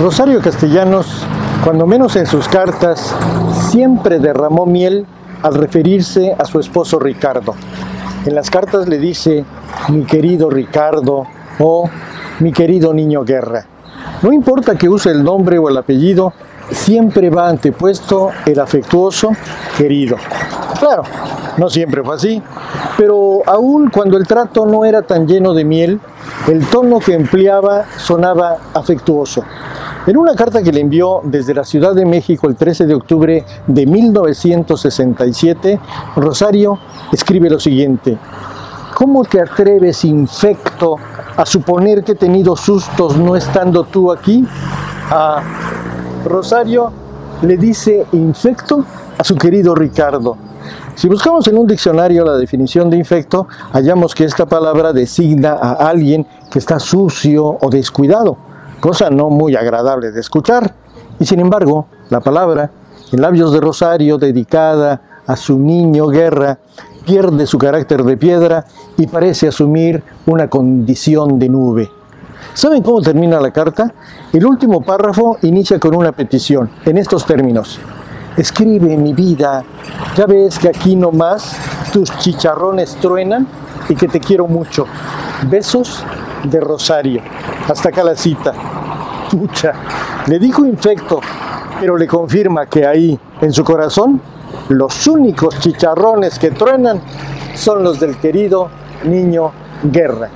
Rosario Castellanos, cuando menos en sus cartas, siempre derramó miel al referirse a su esposo Ricardo. En las cartas le dice mi querido Ricardo o mi querido niño Guerra. No importa que use el nombre o el apellido, siempre va antepuesto el afectuoso querido. Claro, no siempre fue así, pero aún cuando el trato no era tan lleno de miel, el tono que empleaba sonaba afectuoso. En una carta que le envió desde la Ciudad de México el 13 de octubre de 1967, Rosario escribe lo siguiente. ¿Cómo te atreves, infecto, a suponer que he tenido sustos no estando tú aquí? A Rosario le dice infecto a su querido Ricardo. Si buscamos en un diccionario la definición de infecto, hallamos que esta palabra designa a alguien que está sucio o descuidado, cosa no muy agradable de escuchar. Y sin embargo, la palabra, en labios de Rosario, dedicada a su niño guerra, pierde su carácter de piedra y parece asumir una condición de nube. ¿Saben cómo termina la carta? El último párrafo inicia con una petición, en estos términos. Escribe mi vida, ya ves que aquí nomás tus chicharrones truenan y que te quiero mucho. Besos de Rosario. Hasta acá la cita. Le dijo infecto, pero le confirma que ahí, en su corazón, los únicos chicharrones que truenan son los del querido niño Guerra.